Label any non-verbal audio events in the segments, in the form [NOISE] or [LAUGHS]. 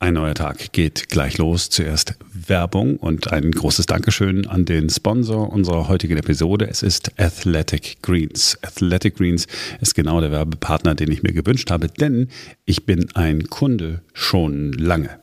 Ein neuer Tag geht gleich los. Zuerst Werbung und ein großes Dankeschön an den Sponsor unserer heutigen Episode. Es ist Athletic Greens. Athletic Greens ist genau der Werbepartner, den ich mir gewünscht habe, denn ich bin ein Kunde schon lange.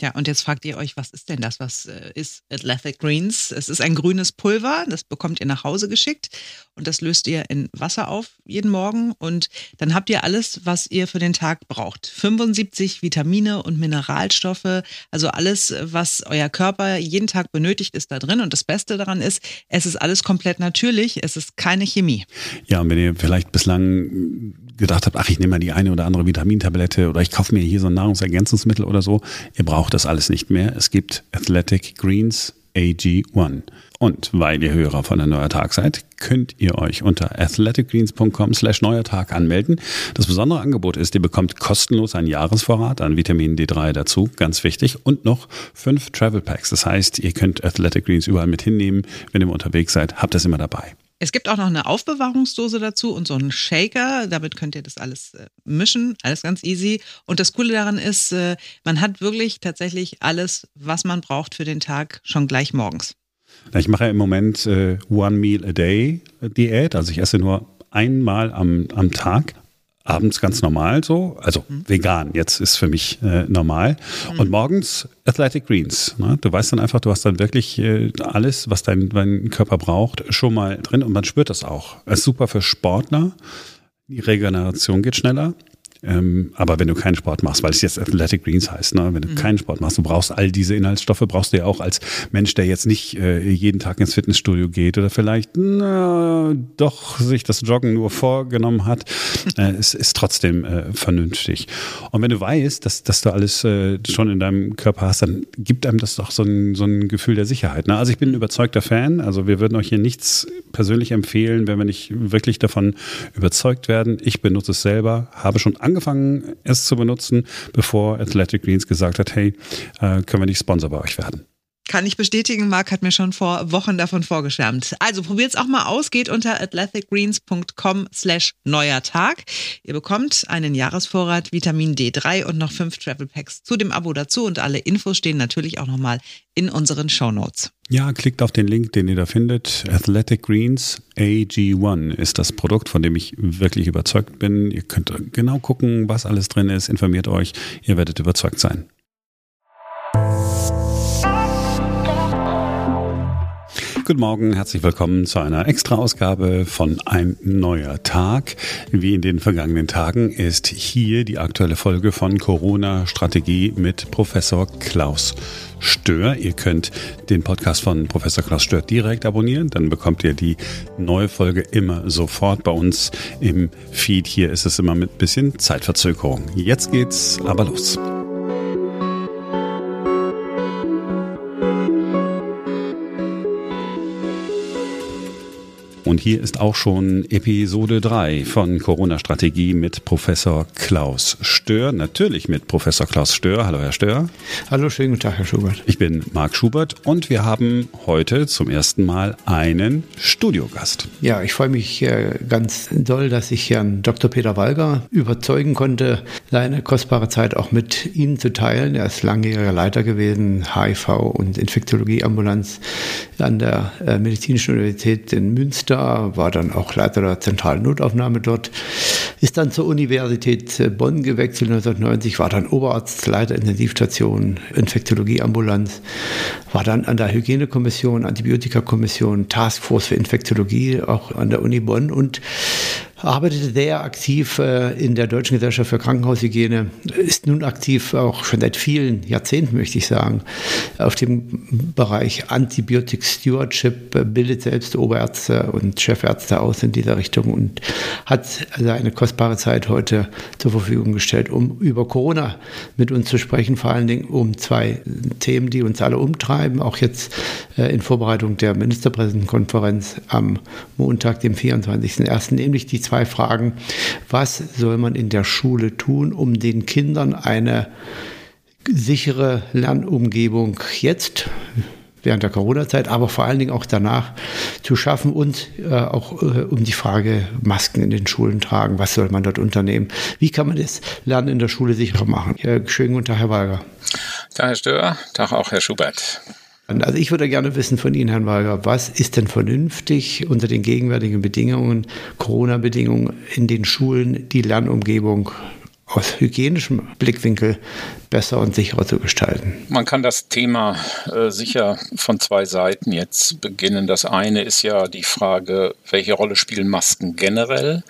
Ja, und jetzt fragt ihr euch, was ist denn das? Was äh, ist Athletic Greens? Es ist ein grünes Pulver, das bekommt ihr nach Hause geschickt und das löst ihr in Wasser auf jeden Morgen und dann habt ihr alles, was ihr für den Tag braucht. 75 Vitamine und Mineralstoffe, also alles, was euer Körper jeden Tag benötigt, ist da drin und das Beste daran ist, es ist alles komplett natürlich, es ist keine Chemie. Ja, und wenn ihr vielleicht bislang gedacht habt, ach, ich nehme mal die eine oder andere Vitamintablette oder ich kaufe mir hier so ein Nahrungsergänzungsmittel oder so, ihr braucht das alles nicht mehr. Es gibt Athletic Greens AG1. Und weil ihr Hörer von der Neuer Tag seid, könnt ihr euch unter athleticgreens.com slash neuer Tag anmelden. Das besondere Angebot ist, ihr bekommt kostenlos einen Jahresvorrat an Vitamin D3 dazu, ganz wichtig, und noch fünf Travel Packs. Das heißt, ihr könnt Athletic Greens überall mit hinnehmen. Wenn ihr unterwegs seid, habt das immer dabei. Es gibt auch noch eine Aufbewahrungsdose dazu und so einen Shaker. Damit könnt ihr das alles äh, mischen. Alles ganz easy. Und das Coole daran ist, äh, man hat wirklich tatsächlich alles, was man braucht für den Tag, schon gleich morgens. Ich mache ja im Moment äh, One Meal a Day Diät. Also ich esse nur einmal am, am Tag abends ganz normal so, also mhm. vegan, jetzt ist für mich äh, normal. Mhm. Und morgens Athletic Greens. Ne? Du weißt dann einfach, du hast dann wirklich äh, alles, was dein, dein Körper braucht, schon mal drin und man spürt das auch. Es ist super für Sportler. Die Regeneration geht schneller. Ähm, aber wenn du keinen Sport machst, weil es jetzt Athletic Greens heißt, ne? wenn du mhm. keinen Sport machst, du brauchst all diese Inhaltsstoffe, brauchst du ja auch als Mensch, der jetzt nicht äh, jeden Tag ins Fitnessstudio geht oder vielleicht na, doch sich das Joggen nur vorgenommen hat, [LAUGHS] äh, es ist trotzdem äh, vernünftig. Und wenn du weißt, dass, dass du alles äh, schon in deinem Körper hast, dann gibt einem das doch so ein, so ein Gefühl der Sicherheit. Ne? Also ich bin ein überzeugter Fan, also wir würden euch hier nichts persönlich empfehlen, wenn wir nicht wirklich davon überzeugt werden. Ich benutze es selber, habe schon angefangen, es zu benutzen, bevor Athletic Greens gesagt hat, hey, äh, können wir nicht Sponsor bei euch werden. Kann ich bestätigen, Marc hat mir schon vor Wochen davon vorgeschwärmt. Also probiert es auch mal aus, geht unter athleticgreens.com slash neuer Tag. Ihr bekommt einen Jahresvorrat Vitamin D3 und noch fünf Travel Packs zu dem Abo dazu und alle Infos stehen natürlich auch nochmal in unseren Show Notes. Ja, klickt auf den Link, den ihr da findet. Athletic Greens AG1 ist das Produkt, von dem ich wirklich überzeugt bin. Ihr könnt genau gucken, was alles drin ist. Informiert euch. Ihr werdet überzeugt sein. Guten Morgen, herzlich willkommen zu einer Extra-Ausgabe von Ein neuer Tag. Wie in den vergangenen Tagen ist hier die aktuelle Folge von Corona-Strategie mit Professor Klaus Stör. Ihr könnt den Podcast von Professor Klaus Stör direkt abonnieren, dann bekommt ihr die neue Folge immer sofort bei uns im Feed. Hier ist es immer mit bisschen Zeitverzögerung. Jetzt geht's aber los. Und hier ist auch schon Episode 3 von Corona-Strategie mit Professor Klaus Stör. Natürlich mit Professor Klaus Stör. Hallo, Herr Stör. Hallo, schönen guten Tag, Herr Schubert. Ich bin Marc Schubert und wir haben heute zum ersten Mal einen Studiogast. Ja, ich freue mich äh, ganz doll, dass ich Herrn Dr. Peter Walger überzeugen konnte, seine kostbare Zeit auch mit Ihnen zu teilen. Er ist langjähriger Leiter gewesen, HIV und Infektiologie-Ambulanz an der äh, Medizinischen Universität in Münster war dann auch Leiter der zentralen Notaufnahme dort, ist dann zur Universität äh, Bonn gewechselt. 1990, war dann Oberarzt, Leiter Intensivstation, Infektiologie-Ambulanz, war dann an der Hygienekommission, Antibiotikakommission, Taskforce für Infektiologie auch an der Uni Bonn. Und arbeitete sehr aktiv äh, in der Deutschen Gesellschaft für Krankenhaushygiene, ist nun aktiv auch schon seit vielen Jahrzehnten, möchte ich sagen, auf dem Bereich Antibiotic Stewardship, äh, bildet selbst Oberärzte und Chefärzte aus in dieser Richtung und hat also eine kostbare Zeit heute zur Verfügung gestellt, um über Corona mit uns zu sprechen, vor allen Dingen um zwei Themen, die uns alle umtreiben, auch jetzt äh, in Vorbereitung der Ministerpräsidentenkonferenz am Montag, dem 24.01., nämlich die zwei Fragen. Was soll man in der Schule tun, um den Kindern eine sichere Lernumgebung jetzt während der Corona-Zeit, aber vor allen Dingen auch danach zu schaffen und äh, auch äh, um die Frage Masken in den Schulen tragen. Was soll man dort unternehmen? Wie kann man das Lernen in der Schule sicherer machen? Ja, schönen guten Tag, Herr Walger. Tag, Herr Stör. Tag auch, Herr Schubert. Also ich würde gerne wissen von Ihnen, Herrn Walger, was ist denn vernünftig unter den gegenwärtigen Bedingungen, Corona-Bedingungen in den Schulen, die Lernumgebung aus hygienischem Blickwinkel besser und sicherer zu gestalten? Man kann das Thema äh, sicher von zwei Seiten jetzt beginnen. Das eine ist ja die Frage, welche Rolle spielen Masken generell?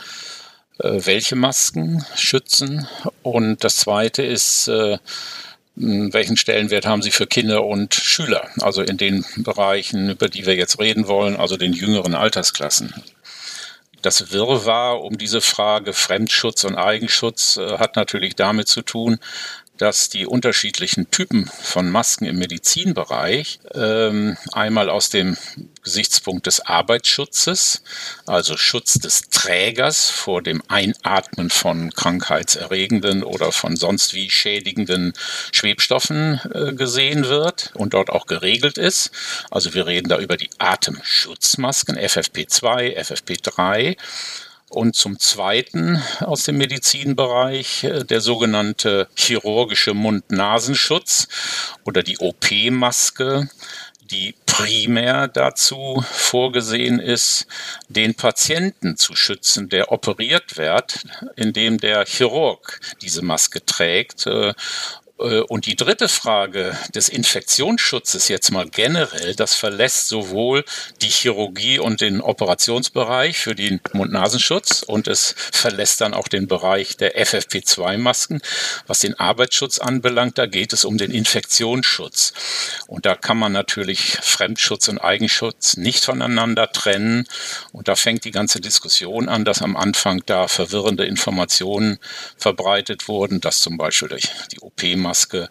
Äh, welche Masken schützen? Und das zweite ist, äh, welchen Stellenwert haben sie für Kinder und Schüler, also in den Bereichen, über die wir jetzt reden wollen, also den jüngeren Altersklassen. Das Wirrwarr um diese Frage Fremdschutz und Eigenschutz äh, hat natürlich damit zu tun, dass die unterschiedlichen Typen von Masken im Medizinbereich ähm, einmal aus dem Gesichtspunkt des Arbeitsschutzes, also Schutz des Trägers vor dem Einatmen von krankheitserregenden oder von sonst wie schädigenden Schwebstoffen äh, gesehen wird und dort auch geregelt ist. Also wir reden da über die Atemschutzmasken FFP2, FFP3 und zum Zweiten aus dem Medizinbereich äh, der sogenannte chirurgische Mund-Nasenschutz oder die OP-Maske, die primär dazu vorgesehen ist, den Patienten zu schützen, der operiert wird, indem der Chirurg diese Maske trägt äh, und die dritte Frage des Infektionsschutzes jetzt mal generell, das verlässt sowohl die Chirurgie und den Operationsbereich für den Mund-Nasenschutz und es verlässt dann auch den Bereich der FFP2-Masken. Was den Arbeitsschutz anbelangt, da geht es um den Infektionsschutz. Und da kann man natürlich Fremdschutz und Eigenschutz nicht voneinander trennen. Und da fängt die ganze Diskussion an, dass am Anfang da verwirrende Informationen verbreitet wurden, dass zum Beispiel durch die OP-Masken Maske äh,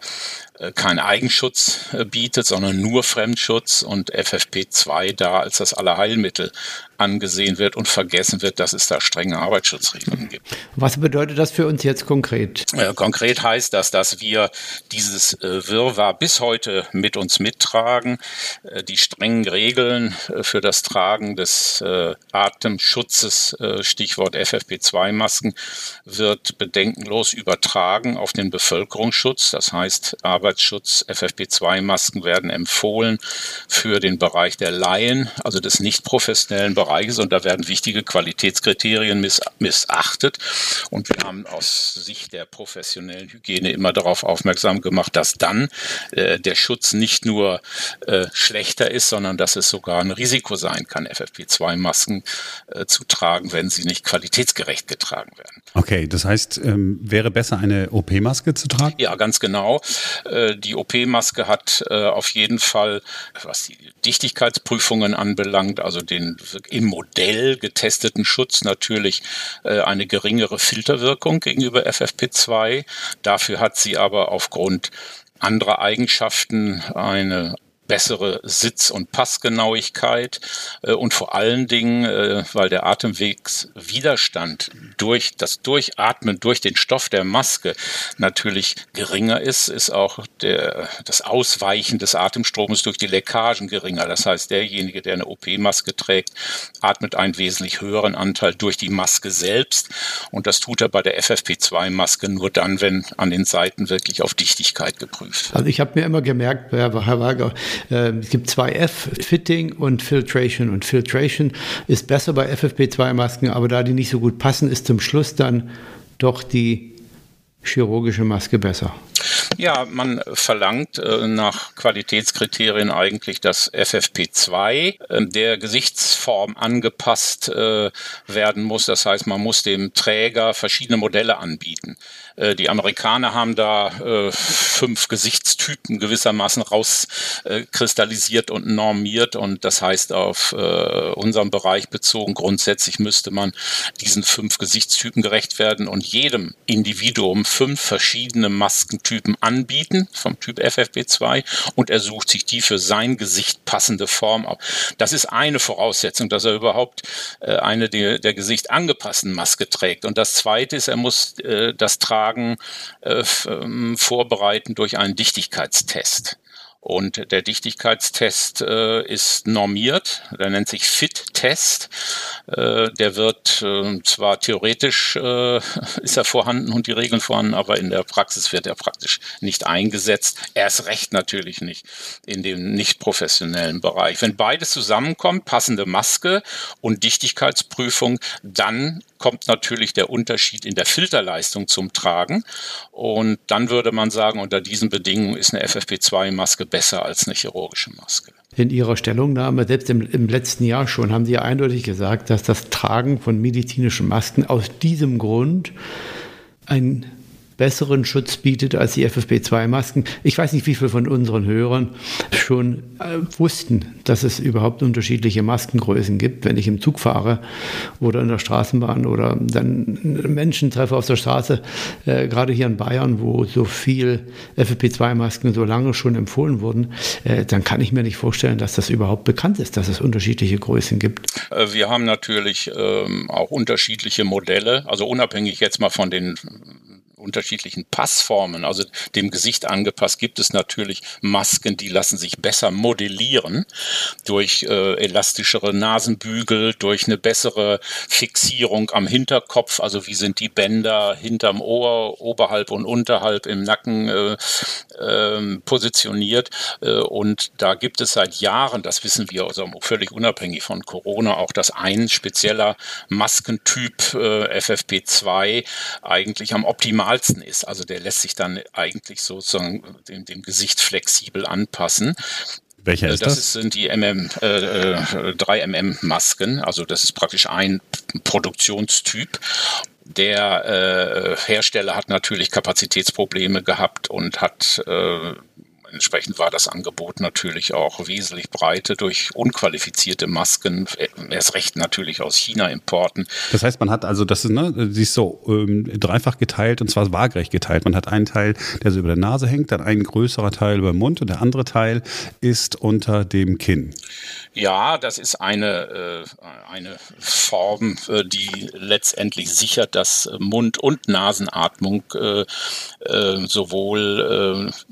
keinen Eigenschutz äh, bietet, sondern nur Fremdschutz und FFP2 da als das Allerheilmittel angesehen wird und vergessen wird, dass es da strenge Arbeitsschutzregelungen gibt. Was bedeutet das für uns jetzt konkret? Äh, konkret heißt das, dass wir dieses äh, Wirrwarr bis heute mit uns mittragen. Äh, die strengen Regeln äh, für das Tragen des Atemschutzes, Stichwort FFP2-Masken, wird bedenkenlos übertragen auf den Bevölkerungsschutz. Das heißt, Arbeit Arbeitsschutz, FFP2-Masken werden empfohlen für den Bereich der Laien, also des nicht professionellen Bereiches. Und da werden wichtige Qualitätskriterien miss missachtet. Und wir haben aus Sicht der professionellen Hygiene immer darauf aufmerksam gemacht, dass dann äh, der Schutz nicht nur äh, schlechter ist, sondern dass es sogar ein Risiko sein kann, FFP2-Masken äh, zu tragen, wenn sie nicht qualitätsgerecht getragen werden. Okay, das heißt, ähm, wäre besser eine OP-Maske zu tragen? Ja, ganz genau. Äh, die OP-Maske hat äh, auf jeden Fall, was die Dichtigkeitsprüfungen anbelangt, also den im Modell getesteten Schutz natürlich äh, eine geringere Filterwirkung gegenüber FFP2. Dafür hat sie aber aufgrund anderer Eigenschaften eine bessere Sitz- und Passgenauigkeit äh, und vor allen Dingen, äh, weil der Atemwegswiderstand durch das Durchatmen durch den Stoff der Maske natürlich geringer ist, ist auch der, das Ausweichen des Atemstromes durch die Leckagen geringer. Das heißt, derjenige, der eine OP-Maske trägt, atmet einen wesentlich höheren Anteil durch die Maske selbst und das tut er bei der FFP2-Maske nur dann, wenn an den Seiten wirklich auf Dichtigkeit geprüft. Also ich habe mir immer gemerkt, Herr Wager, es gibt zwei F, Fitting und Filtration. Und Filtration ist besser bei FFP2-Masken, aber da die nicht so gut passen, ist zum Schluss dann doch die chirurgische Maske besser. Ja, man verlangt äh, nach Qualitätskriterien eigentlich, dass FFP2 äh, der Gesichtsform angepasst äh, werden muss. Das heißt, man muss dem Träger verschiedene Modelle anbieten. Äh, die Amerikaner haben da äh, fünf Gesichtstypen gewissermaßen rauskristallisiert und normiert und das heißt auf äh, unserem Bereich bezogen, grundsätzlich müsste man diesen fünf Gesichtstypen gerecht werden und jedem Individuum fünf verschiedene Maskentypen anbieten vom Typ FFP2 und er sucht sich die für sein Gesicht passende Form auf. Das ist eine Voraussetzung, dass er überhaupt eine der, der Gesicht angepassten Maske trägt. Und das zweite ist, er muss das Tragen äh, ähm, vorbereiten durch einen Dichtigkeitstest. Und der Dichtigkeitstest äh, ist normiert, der nennt sich FIT-Test. Äh, der wird äh, zwar theoretisch äh, [LAUGHS] ist er vorhanden und die Regeln vorhanden, aber in der Praxis wird er praktisch nicht eingesetzt. Erst recht natürlich nicht in dem nicht professionellen Bereich. Wenn beides zusammenkommt, passende Maske und Dichtigkeitsprüfung, dann kommt natürlich der Unterschied in der Filterleistung zum Tragen. Und dann würde man sagen, unter diesen Bedingungen ist eine FFP2-Maske besser als eine chirurgische Maske. In Ihrer Stellungnahme, selbst im, im, letzten Jahr schon, haben Sie ja eindeutig gesagt, dass das Tragen von medizinischen Masken aus diesem Grund ein besseren Schutz bietet als die FFP2-Masken. Ich weiß nicht, wie viele von unseren Hörern schon äh, wussten, dass es überhaupt unterschiedliche Maskengrößen gibt. Wenn ich im Zug fahre oder in der Straßenbahn oder dann Menschen treffe auf der Straße, äh, gerade hier in Bayern, wo so viel FFP2-Masken so lange schon empfohlen wurden, äh, dann kann ich mir nicht vorstellen, dass das überhaupt bekannt ist, dass es unterschiedliche Größen gibt. Äh, wir haben natürlich ähm, auch unterschiedliche Modelle, also unabhängig jetzt mal von den unterschiedlichen Passformen, also dem Gesicht angepasst, gibt es natürlich Masken, die lassen sich besser modellieren durch äh, elastischere Nasenbügel, durch eine bessere Fixierung am Hinterkopf, also wie sind die Bänder hinterm Ohr, oberhalb und unterhalb im Nacken äh, äh, positioniert. Und da gibt es seit Jahren, das wissen wir also völlig unabhängig von Corona, auch dass ein spezieller Maskentyp äh, FFP2 eigentlich am optimalsten optimalsten ist. Also der lässt sich dann eigentlich sozusagen dem, dem Gesicht flexibel anpassen. Welcher ist das? Das sind die MM, äh, 3MM-Masken. Also das ist praktisch ein Produktionstyp. Der äh, Hersteller hat natürlich Kapazitätsprobleme gehabt und hat äh, Entsprechend war das Angebot natürlich auch wesentlich breiter durch unqualifizierte Masken, erst recht natürlich aus China-Importen. Das heißt, man hat also, das ist, ne, sie ist so ähm, dreifach geteilt und zwar waagerecht geteilt. Man hat einen Teil, der so über der Nase hängt, dann ein größerer Teil über dem Mund und der andere Teil ist unter dem Kinn. Ja, das ist eine, äh, eine Form, äh, die letztendlich sichert, dass Mund- und Nasenatmung äh, äh sowohl äh,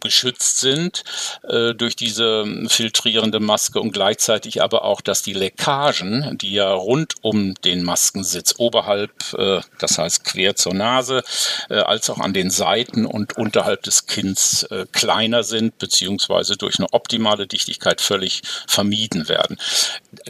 geschützt sind äh, durch diese filtrierende Maske und gleichzeitig aber auch, dass die Leckagen, die ja rund um den Maskensitz oberhalb, äh, das heißt quer zur Nase, äh, als auch an den Seiten und unterhalb des Kinns äh, kleiner sind, beziehungsweise durch eine optimale Dichtigkeit völlig vermieden werden.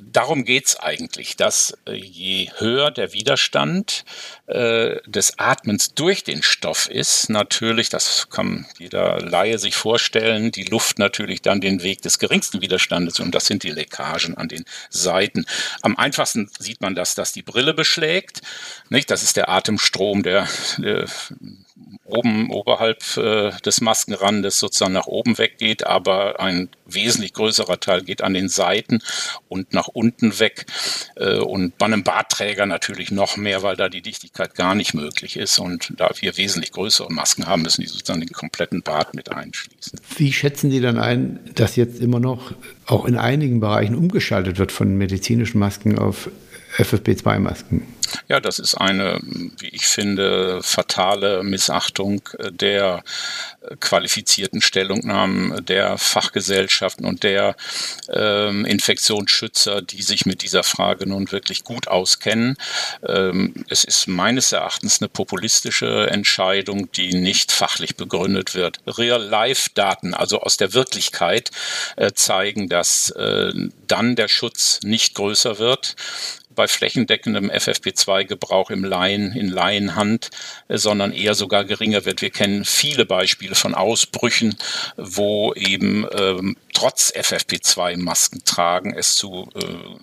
Darum geht's eigentlich, dass äh, je höher der Widerstand äh, des Atmens durch den Stoff ist, natürlich, das kann jeder Laie sich vorstellen, die Luft natürlich dann den Weg des geringsten Widerstandes und das sind die Leckagen an den Seiten. Am einfachsten sieht man das, dass die Brille beschlägt. Nicht? Das ist der Atemstrom, der, der oben oberhalb äh, des Maskenrandes sozusagen nach oben weggeht, aber ein wesentlich größerer Teil geht an den Seiten und nach unten weg. Äh, und bei einem Bartträger natürlich noch mehr, weil da die Dichtigkeit gar nicht möglich ist. Und da wir wesentlich größere Masken haben, müssen die sozusagen den kompletten Bart mit einschließen. Wie schätzen Sie dann ein, dass jetzt immer noch auch in einigen Bereichen umgeschaltet wird von medizinischen Masken auf FFP2-Masken? Ja, das ist eine, wie ich finde, fatale Missachtung der qualifizierten Stellungnahmen der Fachgesellschaften und der ähm, Infektionsschützer, die sich mit dieser Frage nun wirklich gut auskennen. Ähm, es ist meines Erachtens eine populistische Entscheidung, die nicht fachlich begründet wird. Real-Life-Daten, also aus der Wirklichkeit, äh, zeigen, dass äh, dann der Schutz nicht größer wird bei flächendeckendem FFP2-Gebrauch im Laien, in Laienhand, äh, sondern eher sogar geringer wird. Wir kennen viele Beispiele von Ausbrüchen, wo eben ähm, trotz FFP2-Masken tragen es zu äh,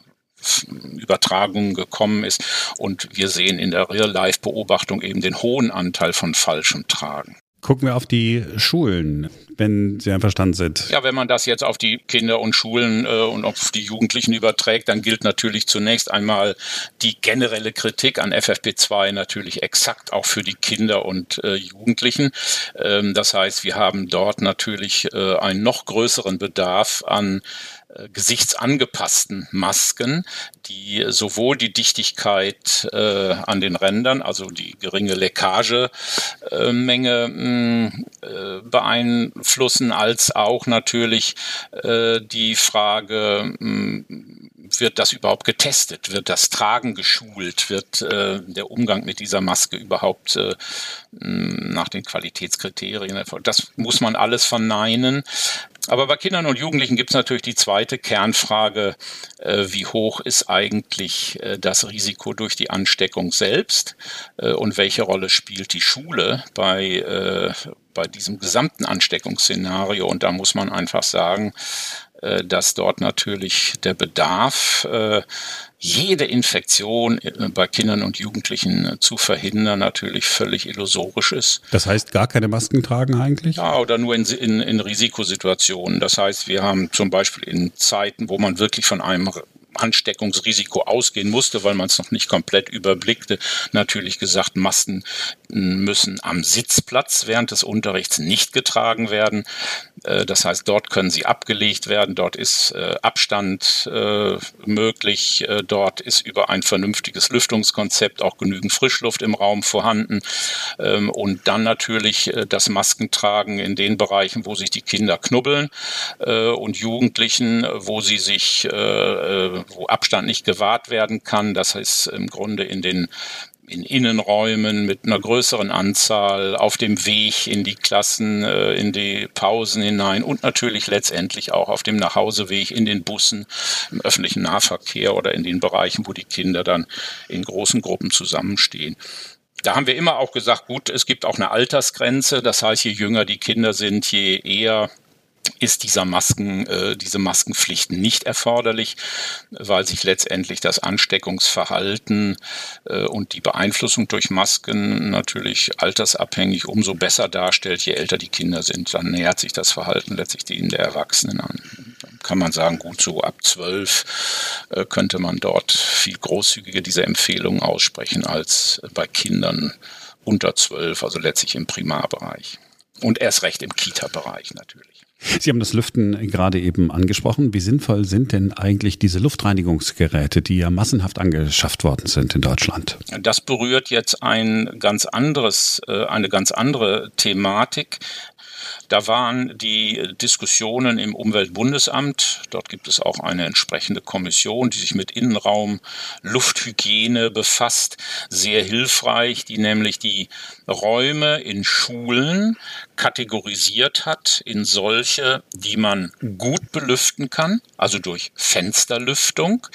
Übertragungen gekommen ist. Und wir sehen in der Real-Life-Beobachtung eben den hohen Anteil von falschem Tragen. Gucken wir auf die Schulen, wenn Sie einverstanden sind. Ja, wenn man das jetzt auf die Kinder und Schulen äh, und auf die Jugendlichen überträgt, dann gilt natürlich zunächst einmal die generelle Kritik an FFP2 natürlich exakt auch für die Kinder und äh, Jugendlichen. Ähm, das heißt, wir haben dort natürlich äh, einen noch größeren Bedarf an gesichtsangepassten Masken, die sowohl die Dichtigkeit äh, an den Rändern, also die geringe Leckagemenge äh, beeinflussen, als auch natürlich äh, die Frage, mh, wird das überhaupt getestet? Wird das Tragen geschult? Wird äh, der Umgang mit dieser Maske überhaupt äh, nach den Qualitätskriterien erfolgt? Das muss man alles verneinen. Aber bei Kindern und Jugendlichen gibt es natürlich die zweite Kernfrage, äh, wie hoch ist eigentlich äh, das Risiko durch die Ansteckung selbst äh, und welche Rolle spielt die Schule bei, äh, bei diesem gesamten Ansteckungsszenario? Und da muss man einfach sagen, äh, dass dort natürlich der Bedarf, äh, jede Infektion äh, bei Kindern und Jugendlichen zu verhindern, natürlich völlig illusorisch ist. Das heißt, gar keine Masken tragen eigentlich? Ja, oder nur in, in, in Risikosituationen. Das heißt, wir haben zum Beispiel in Zeiten, wo man wirklich von einem Ansteckungsrisiko ausgehen musste, weil man es noch nicht komplett überblickte, natürlich gesagt, Masken müssen am Sitzplatz während des Unterrichts nicht getragen werden. Äh, das heißt, dort können sie abgelegt werden, dort ist äh, Abstand äh, möglich, dort ist über ein vernünftiges Lüftungskonzept auch genügend Frischluft im Raum vorhanden ähm, und dann natürlich das Maskentragen in den Bereichen, wo sich die Kinder knubbeln und Jugendlichen, wo sie sich, wo Abstand nicht gewahrt werden kann. Das heißt im Grunde in den in Innenräumen mit einer größeren Anzahl, auf dem Weg in die Klassen, äh, in die Pausen hinein und natürlich letztendlich auch auf dem Nachhauseweg in den Bussen, im öffentlichen Nahverkehr oder in den Bereichen, wo die Kinder dann in großen Gruppen zusammenstehen. Da haben wir immer auch gesagt, gut, es gibt auch eine Altersgrenze. Das heißt, je jünger die Kinder sind, je eher ist dieser Masken, äh, diese Maskenpflicht nicht erforderlich, weil sich letztendlich das Ansteckungsverhalten äh, und die Beeinflussung durch Masken natürlich altersabhängig umso besser darstellt, je älter die Kinder sind. Dann nähert sich das Verhalten letztlich dem der Erwachsenen an. Kann man sagen, gut, so ab zwölf äh, könnte man dort viel großzügiger diese Empfehlungen aussprechen als bei Kindern unter zwölf, also letztlich im Primarbereich. Und erst recht im Kita-Bereich natürlich. Sie haben das Lüften gerade eben angesprochen. Wie sinnvoll sind denn eigentlich diese Luftreinigungsgeräte, die ja massenhaft angeschafft worden sind in Deutschland? Das berührt jetzt ein ganz anderes, äh, eine ganz andere Thematik. Da waren die Diskussionen im Umweltbundesamt, dort gibt es auch eine entsprechende Kommission, die sich mit Innenraum, Lufthygiene befasst, sehr hilfreich, die nämlich die Räume in Schulen kategorisiert hat in solche, die man gut belüften kann, also durch Fensterlüftung.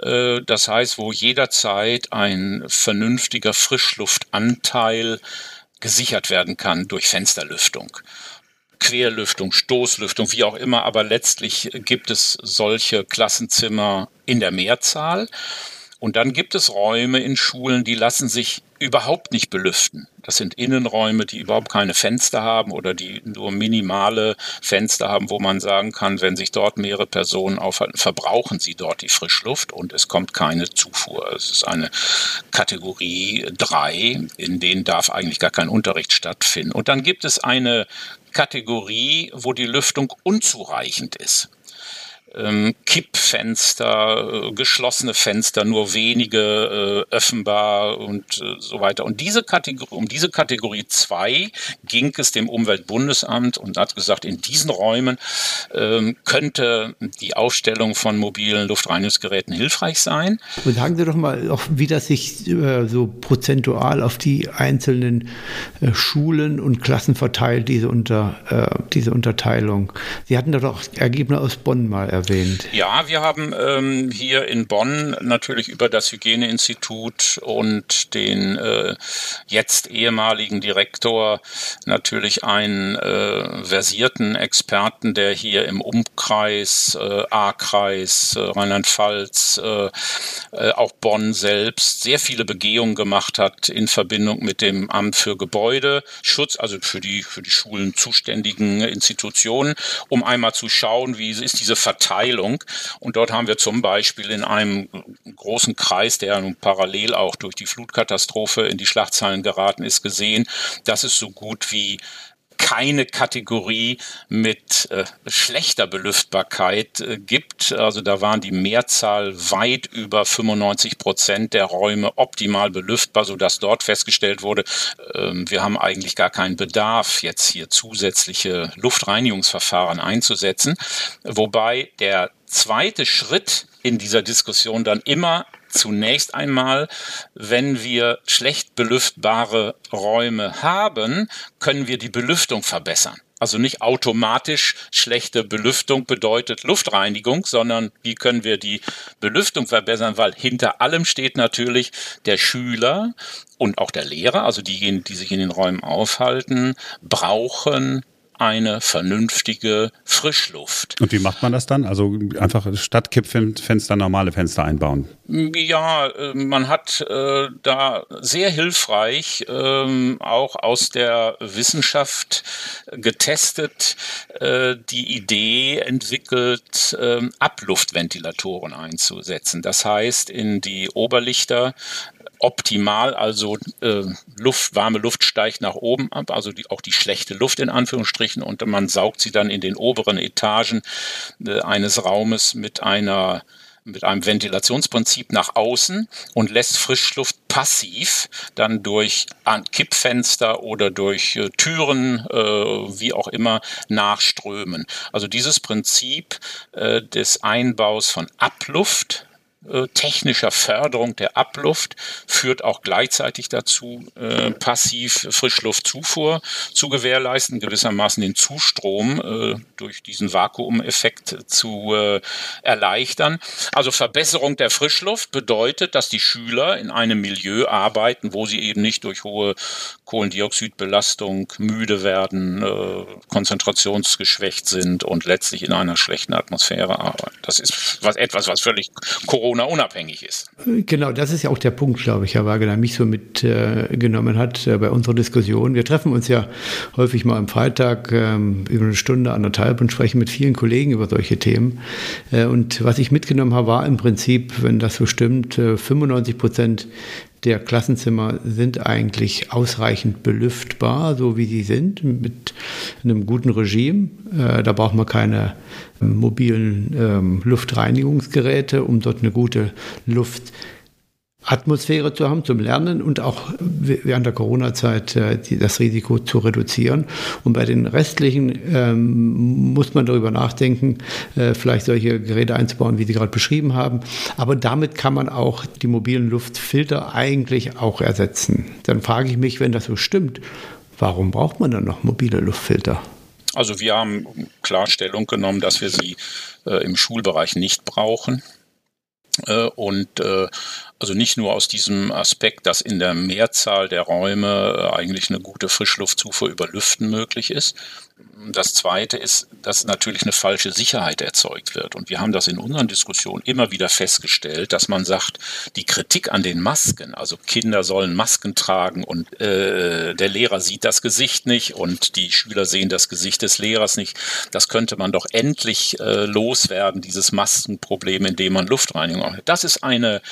Äh, das heißt, wo jederzeit ein vernünftiger Frischluftanteil gesichert werden kann durch Fensterlüftung. Querlüftung, Stoßlüftung, wie auch immer, aber letztlich gibt es solche Klassenzimmer in der Mehrzahl. Und dann gibt es Räume in Schulen, die lassen sich überhaupt nicht belüften. Das sind Innenräume, die überhaupt keine Fenster haben oder die nur minimale Fenster haben, wo man sagen kann, wenn sich dort mehrere Personen aufhalten, verbrauchen sie dort die Frischluft und es kommt keine Zufuhr. Es ist eine Kategorie 3, in denen darf eigentlich gar kein Unterricht stattfinden. Und dann gibt es eine Kategorie, wo die Lüftung unzureichend ist ähm, Kippfenster, äh, geschlossene Fenster, nur wenige äh, öffnbar und äh, so weiter. Und diese Kategorie, um diese Kategorie 2 ging es dem Umweltbundesamt und hat gesagt, in diesen Räumen ähm, könnte die Aufstellung von mobilen Luftreinigungsgeräten hilfreich sein. Und sagen Sie doch mal, auch, wie das sich äh, so prozentual auf die einzelnen äh, Schulen und Klassen verteilt, diese, unter, äh, diese Unterteilung. Sie hatten doch Ergebnisse aus Bonn mal erwähnt erwähnt. Ja, wir haben ähm, hier in Bonn natürlich über das Hygieneinstitut und den äh, jetzt ehemaligen Direktor natürlich einen äh, versierten Experten, der hier im Umkreis, äh, A-Kreis, äh, Rheinland-Pfalz, äh, äh, auch Bonn selbst sehr viele Begehungen gemacht hat in Verbindung mit dem Amt für Gebäudeschutz, also für die für die Schulen zuständigen Institutionen, um einmal zu schauen, wie ist diese Verteilung Verteilung. Und dort haben wir zum Beispiel in einem großen Kreis, der nun parallel auch durch die Flutkatastrophe in die Schlagzeilen geraten ist, gesehen, dass es so gut wie keine Kategorie mit äh, schlechter Belüftbarkeit äh, gibt. Also da waren die Mehrzahl weit über 95 Prozent der Räume optimal belüftbar, sodass dort festgestellt wurde, äh, wir haben eigentlich gar keinen Bedarf, jetzt hier zusätzliche Luftreinigungsverfahren einzusetzen. Wobei der zweite Schritt in dieser Diskussion dann immer zunächst einmal, wenn wir schlecht belüftbare Räume haben, können wir die Belüftung verbessern. Also nicht automatisch schlechte Belüftung bedeutet Luftreinigung, sondern wie können wir die Belüftung verbessern, weil hinter allem steht natürlich der Schüler und auch der Lehrer, also diejenigen, die sich in den Räumen aufhalten, brauchen eine vernünftige Frischluft. Und wie macht man das dann? Also einfach statt Kippfenster normale Fenster einbauen? Ja, äh, man hat äh, da sehr hilfreich äh, auch aus der Wissenschaft getestet, äh, die Idee entwickelt, ähm, Abluftventilatoren einzusetzen. Das heißt, in die Oberlichter optimal, also äh, Luft, warme Luft steigt nach oben ab, also die, auch die schlechte Luft in Anführungsstrichen und man saugt sie dann in den oberen Etagen äh, eines Raumes mit einer mit einem Ventilationsprinzip nach außen und lässt Frischluft passiv dann durch Kippfenster oder durch äh, Türen, äh, wie auch immer, nachströmen. Also dieses Prinzip äh, des Einbaus von Abluft äh, technischer Förderung der Abluft führt auch gleichzeitig dazu, äh, passiv Frischluftzufuhr zu gewährleisten, gewissermaßen den Zustrom äh, durch diesen Vakuumeffekt zu erleichtern. Also Verbesserung der Frischluft bedeutet, dass die Schüler in einem Milieu arbeiten, wo sie eben nicht durch hohe Kohlendioxidbelastung müde werden, konzentrationsgeschwächt sind und letztlich in einer schlechten Atmosphäre arbeiten. Das ist was, etwas, was völlig Corona-unabhängig ist. Genau, das ist ja auch der Punkt, glaube ich, Herr Wagner, mich so mitgenommen äh, hat äh, bei unserer Diskussion. Wir treffen uns ja häufig mal am Freitag ähm, über eine Stunde, anderthalb und sprechen mit vielen Kollegen über solche Themen. Äh, und was ich mitgenommen habe, war im Prinzip, wenn das so stimmt, 95 Prozent der Klassenzimmer sind eigentlich ausreichend belüftbar, so wie sie sind, mit einem guten Regime. Äh, da braucht man keine ähm, mobilen ähm, Luftreinigungsgeräte, um dort eine gute Luft Atmosphäre zu haben zum Lernen und auch während der Corona-Zeit äh, das Risiko zu reduzieren. Und bei den restlichen ähm, muss man darüber nachdenken, äh, vielleicht solche Geräte einzubauen, wie Sie gerade beschrieben haben. Aber damit kann man auch die mobilen Luftfilter eigentlich auch ersetzen. Dann frage ich mich, wenn das so stimmt, warum braucht man dann noch mobile Luftfilter? Also wir haben Klarstellung genommen, dass wir sie äh, im Schulbereich nicht brauchen. Äh, und äh, also nicht nur aus diesem Aspekt, dass in der Mehrzahl der Räume äh, eigentlich eine gute Frischluftzufuhr über Lüften möglich ist. Das Zweite ist, dass natürlich eine falsche Sicherheit erzeugt wird. Und wir haben das in unseren Diskussionen immer wieder festgestellt, dass man sagt, die Kritik an den Masken, also Kinder sollen Masken tragen und äh, der Lehrer sieht das Gesicht nicht und die Schüler sehen das Gesicht des Lehrers nicht, das könnte man doch endlich äh, loswerden, dieses Maskenproblem, indem man Luftreinigung macht. Das ist eine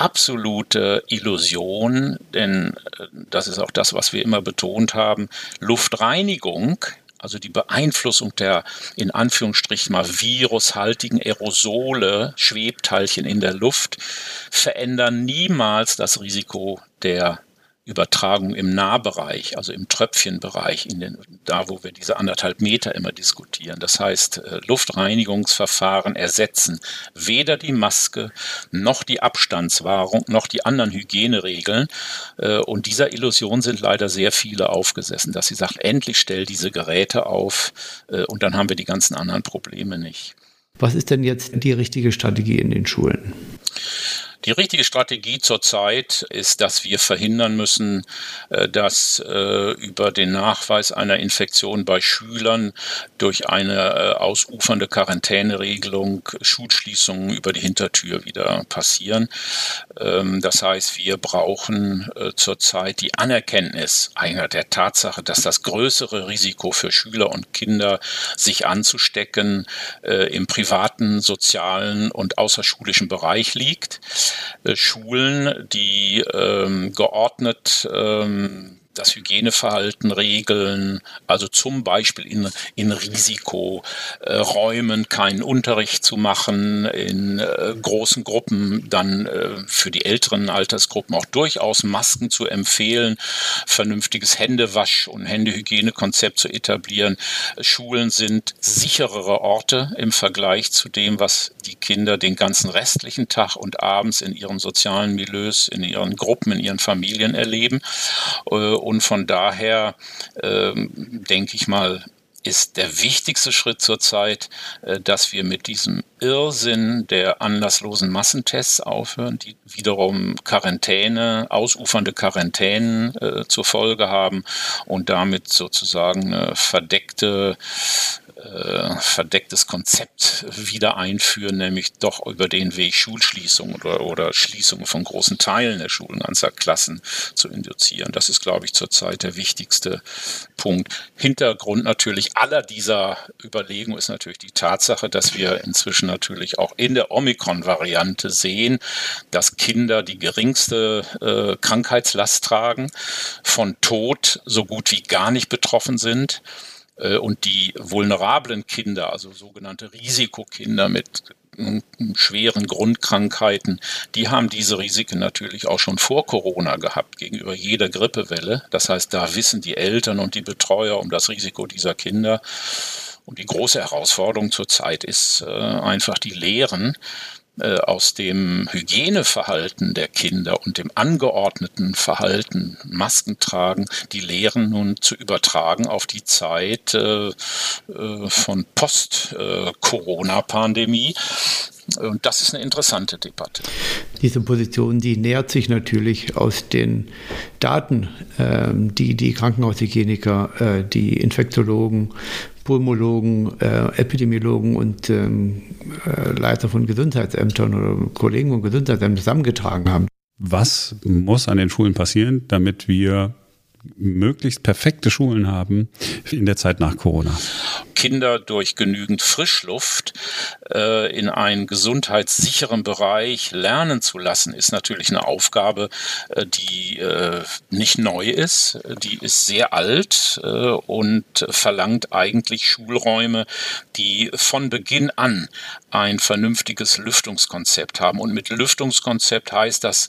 absolute Illusion, denn äh, das ist auch das, was wir immer betont haben. Luftreinigung, also die Beeinflussung der in Anführungsstrichen mal virushaltigen Aerosole, Schwebteilchen in der Luft, verändern niemals das Risiko der Übertragung im Nahbereich, also im Tröpfchenbereich, in den, da wo wir diese anderthalb Meter immer diskutieren. Das heißt, äh, Luftreinigungsverfahren ersetzen weder die Maske noch die Abstandswahrung noch die anderen Hygieneregeln. Äh, und dieser Illusion sind leider sehr viele aufgesessen, dass sie sagen, endlich stell diese Geräte auf äh, und dann haben wir die ganzen anderen Probleme nicht. Was ist denn jetzt die richtige Strategie in den Schulen? Die richtige Strategie zurzeit ist, dass wir verhindern müssen, äh, dass äh, über den Nachweis einer Infektion bei Schülern durch eine äh, ausufernde Quarantäneregelung Schulschließungen über die Hintertür wieder passieren. Ähm, das heißt, wir brauchen zurzeit die Anerkenntnis einer der Tatsache, dass das größere Risiko für Schüler und Kinder, sich anzustecken, im privaten, sozialen und außerschulischen Bereich liegt. Schulen, die ähm, geordnet ähm, das Hygieneverhalten regeln, also zum Beispiel in, in Risikoräumen keinen Unterricht zu machen, in äh, großen Gruppen dann äh, für die älteren Altersgruppen auch durchaus Masken zu empfehlen, vernünftiges Händewasch- und Händehygienekonzept zu etablieren. Schulen sind sicherere Orte im Vergleich zu dem, was die Kinder den ganzen restlichen Tag und abends in ihren sozialen Milieus, in ihren Gruppen, in ihren Familien erleben. Äh, und von daher ähm, denke ich mal, ist der wichtigste Schritt zurzeit, äh, dass wir mit diesem Irrsinn der anlasslosen Massentests aufhören, die wiederum Quarantäne, ausufernde Quarantänen äh, zur Folge haben und damit sozusagen eine verdeckte äh, verdecktes Konzept wieder einführen, nämlich doch über den Weg Schulschließungen oder, oder Schließungen von großen Teilen der Schulen, ganzer Klassen zu induzieren. Das ist, glaube ich, zurzeit der wichtigste Punkt. Hintergrund natürlich aller dieser Überlegungen ist natürlich die Tatsache, dass wir inzwischen natürlich auch in der Omikron-Variante sehen, dass Kinder die geringste äh, Krankheitslast tragen, von Tod so gut wie gar nicht betroffen sind und die vulnerablen Kinder, also sogenannte Risikokinder mit schweren Grundkrankheiten, die haben diese Risiken natürlich auch schon vor Corona gehabt gegenüber jeder Grippewelle. Das heißt, da wissen die Eltern und die Betreuer um das Risiko dieser Kinder. Und die große Herausforderung zurzeit ist äh, einfach die Lehren äh, aus dem Hygieneverhalten der Kinder und dem angeordneten Verhalten, Masken tragen, die Lehren nun zu übertragen auf die Zeit äh, äh von Post-Corona-Pandemie. Und das ist eine interessante Debatte. Diese Position, die nähert sich natürlich aus den Daten, ähm, die die Krankenhaushygieniker, die Infektologen Pulmologen, äh, Epidemiologen und ähm, äh, Leiter von Gesundheitsämtern oder Kollegen von Gesundheitsämtern zusammengetragen haben. Was muss an den Schulen passieren, damit wir möglichst perfekte Schulen haben in der Zeit nach Corona? Kinder durch genügend Frischluft äh, in einen gesundheitssicheren Bereich lernen zu lassen, ist natürlich eine Aufgabe, äh, die äh, nicht neu ist. Die ist sehr alt äh, und verlangt eigentlich Schulräume, die von Beginn an ein vernünftiges Lüftungskonzept haben. Und mit Lüftungskonzept heißt das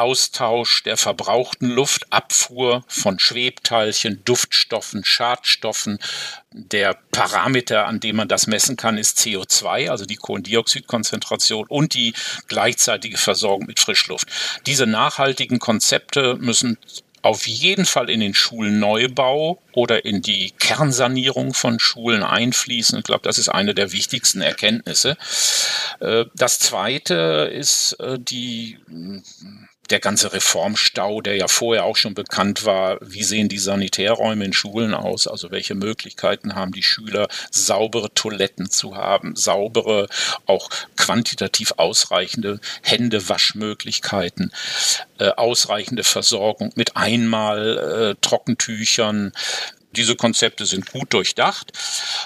Austausch der verbrauchten Luft, Abfuhr von Schwebteilchen, Duftstoffen, Schadstoffen. Der Parameter, an dem man das messen kann, ist CO2, also die Kohlendioxidkonzentration und die gleichzeitige Versorgung mit Frischluft. Diese nachhaltigen Konzepte müssen auf jeden Fall in den Schulneubau oder in die Kernsanierung von Schulen einfließen. Ich glaube, das ist eine der wichtigsten Erkenntnisse. Äh, das Zweite ist äh, die der ganze Reformstau, der ja vorher auch schon bekannt war, wie sehen die Sanitärräume in Schulen aus, also welche Möglichkeiten haben die Schüler, saubere Toiletten zu haben, saubere, auch quantitativ ausreichende Händewaschmöglichkeiten, äh, ausreichende Versorgung mit einmal äh, Trockentüchern, diese Konzepte sind gut durchdacht.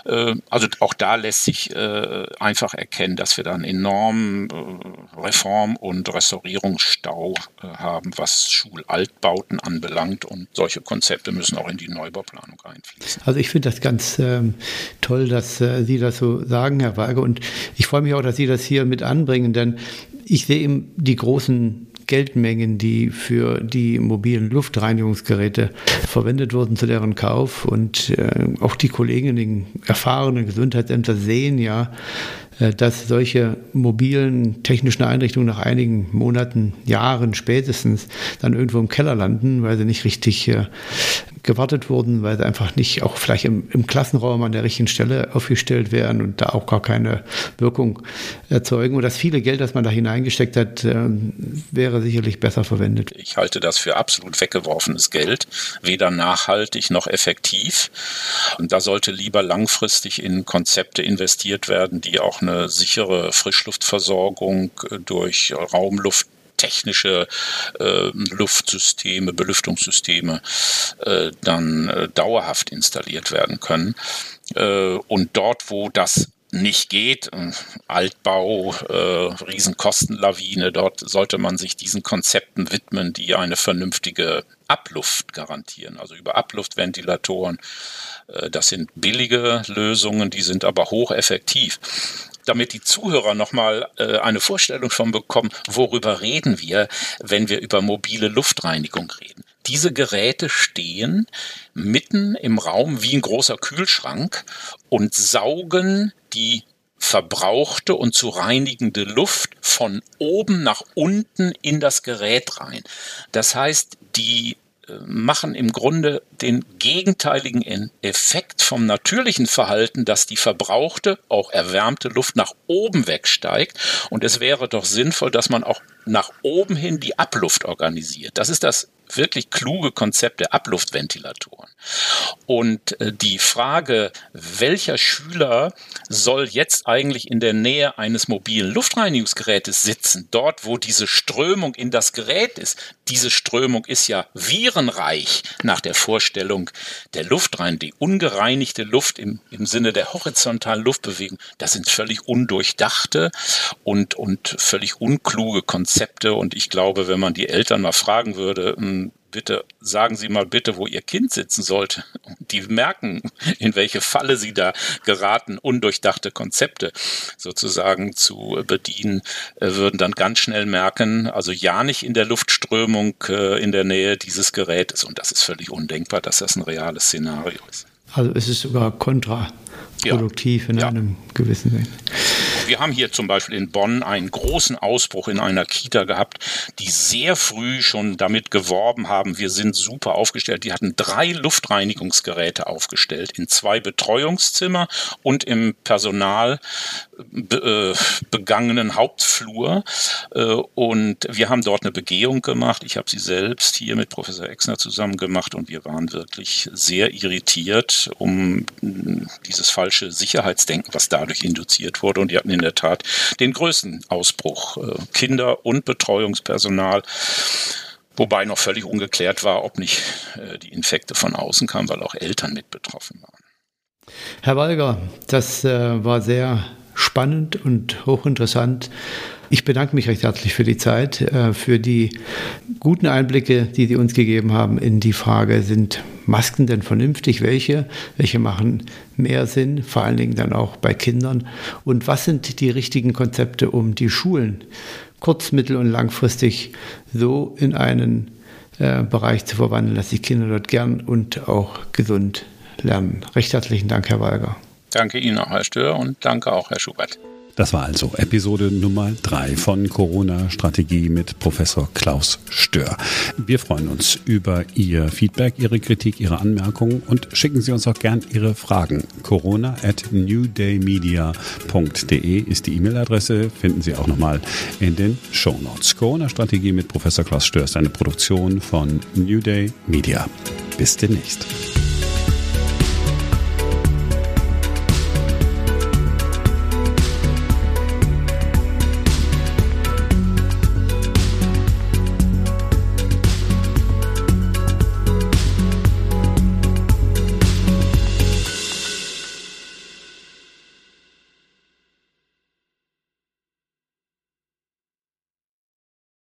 Äh, also auch da lässt sich äh, einfach erkennen, dass wir da einen enormen äh, Reform- und Restaurierungsstau haben, was Schulaltbauten anbelangt. Und solche Konzepte müssen auch in die Neubauplanung einfließen. Also ich finde das ganz ähm, toll, dass äh, Sie das so sagen, Herr Waage. Und ich freue mich auch, dass Sie das hier mit anbringen, denn ich sehe eben die großen Geldmengen, die für die mobilen Luftreinigungsgeräte verwendet wurden zu deren Kauf. Und äh, auch die Kollegen in den erfahrenen Gesundheitsämtern sehen ja, äh, dass solche mobilen technischen Einrichtungen nach einigen Monaten, Jahren spätestens dann irgendwo im Keller landen, weil sie nicht richtig äh, gewartet wurden, weil sie einfach nicht auch vielleicht im, im, Klassenraum an der richtigen Stelle aufgestellt werden und da auch gar keine Wirkung erzeugen. Und das viele Geld, das man da hineingesteckt hat, äh, wäre sicherlich besser verwendet. Ich halte das für absolut weggeworfenes Geld, weder nachhaltig noch effektiv. Und da sollte lieber langfristig in Konzepte investiert werden, die auch eine sichere Frischluftversorgung durch Raumluft technische äh, Luftsysteme, Belüftungssysteme äh, dann äh, dauerhaft installiert werden können. Äh, und dort, wo das nicht geht, äh, Altbau, äh, Riesenkostenlawine, dort sollte man sich diesen Konzepten widmen, die eine vernünftige Abluft garantieren, also über Abluftventilatoren. Äh, das sind billige Lösungen, die sind aber hocheffektiv damit die Zuhörer nochmal äh, eine Vorstellung von bekommen, worüber reden wir, wenn wir über mobile Luftreinigung reden. Diese Geräte stehen mitten im Raum wie ein großer Kühlschrank und saugen die verbrauchte und zu reinigende Luft von oben nach unten in das Gerät rein. Das heißt, die äh, machen im Grunde den gegenteiligen Effekt vom natürlichen Verhalten, dass die verbrauchte, auch erwärmte Luft nach oben wegsteigt. Und es wäre doch sinnvoll, dass man auch nach oben hin die Abluft organisiert. Das ist das wirklich kluge Konzept der Abluftventilatoren. Und äh, die Frage, welcher Schüler soll jetzt eigentlich in der Nähe eines mobilen Luftreinigungsgerätes sitzen, dort wo diese Strömung in das Gerät ist, diese Strömung ist ja virenreich nach der Vorstellung der Luftreinigung, die ungereinigte Luft im, im Sinne der horizontalen Luftbewegung, das sind völlig undurchdachte und, und völlig unkluge Konzepte. Und ich glaube, wenn man die Eltern mal fragen würde, hm, bitte sagen Sie mal bitte, wo Ihr Kind sitzen sollte. Die merken, in welche Falle sie da geraten, undurchdachte Konzepte sozusagen zu bedienen, äh, würden dann ganz schnell merken, also ja nicht in der Luftströmung äh, in der Nähe dieses Gerätes. Und das ist völlig undenkbar, dass das ein reales Szenario ist. Also es ist sogar kontraproduktiv ja. in ja. einem gewissen Sinne. Wir haben hier zum Beispiel in Bonn einen großen Ausbruch in einer Kita gehabt, die sehr früh schon damit geworben haben, wir sind super aufgestellt. Die hatten drei Luftreinigungsgeräte aufgestellt in zwei Betreuungszimmer und im Personal äh, begangenen Hauptflur. Äh, und wir haben dort eine Begehung gemacht. Ich habe sie selbst hier mit Professor Exner zusammen gemacht und wir waren wirklich sehr irritiert um dieses falsche Sicherheitsdenken, was dadurch induziert wurde. Und die hatten in der Tat den größten Ausbruch. Äh, Kinder und Betreuungspersonal. Wobei noch völlig ungeklärt war, ob nicht äh, die Infekte von außen kamen, weil auch Eltern mit betroffen waren. Herr Walger, das äh, war sehr spannend und hochinteressant. Ich bedanke mich recht herzlich für die Zeit, äh, für die guten Einblicke, die Sie uns gegeben haben in die Frage, sind Masken denn vernünftig? Welche? Welche machen mehr Sinn? Vor allen Dingen dann auch bei Kindern. Und was sind die richtigen Konzepte, um die Schulen kurz-, mittel- und langfristig so in einen äh, Bereich zu verwandeln, dass die Kinder dort gern und auch gesund lernen? Recht herzlichen Dank, Herr Walger. Danke Ihnen auch, Herr Stör, und danke auch, Herr Schubert. Das war also Episode Nummer drei von Corona Strategie mit Professor Klaus Stör. Wir freuen uns über Ihr Feedback, Ihre Kritik, Ihre Anmerkungen und schicken Sie uns auch gern Ihre Fragen. Corona at newdaymedia.de ist die E-Mail-Adresse, finden Sie auch nochmal in den Show Notes. Corona Strategie mit Professor Klaus Stör ist eine Produktion von New Day Media. Bis demnächst.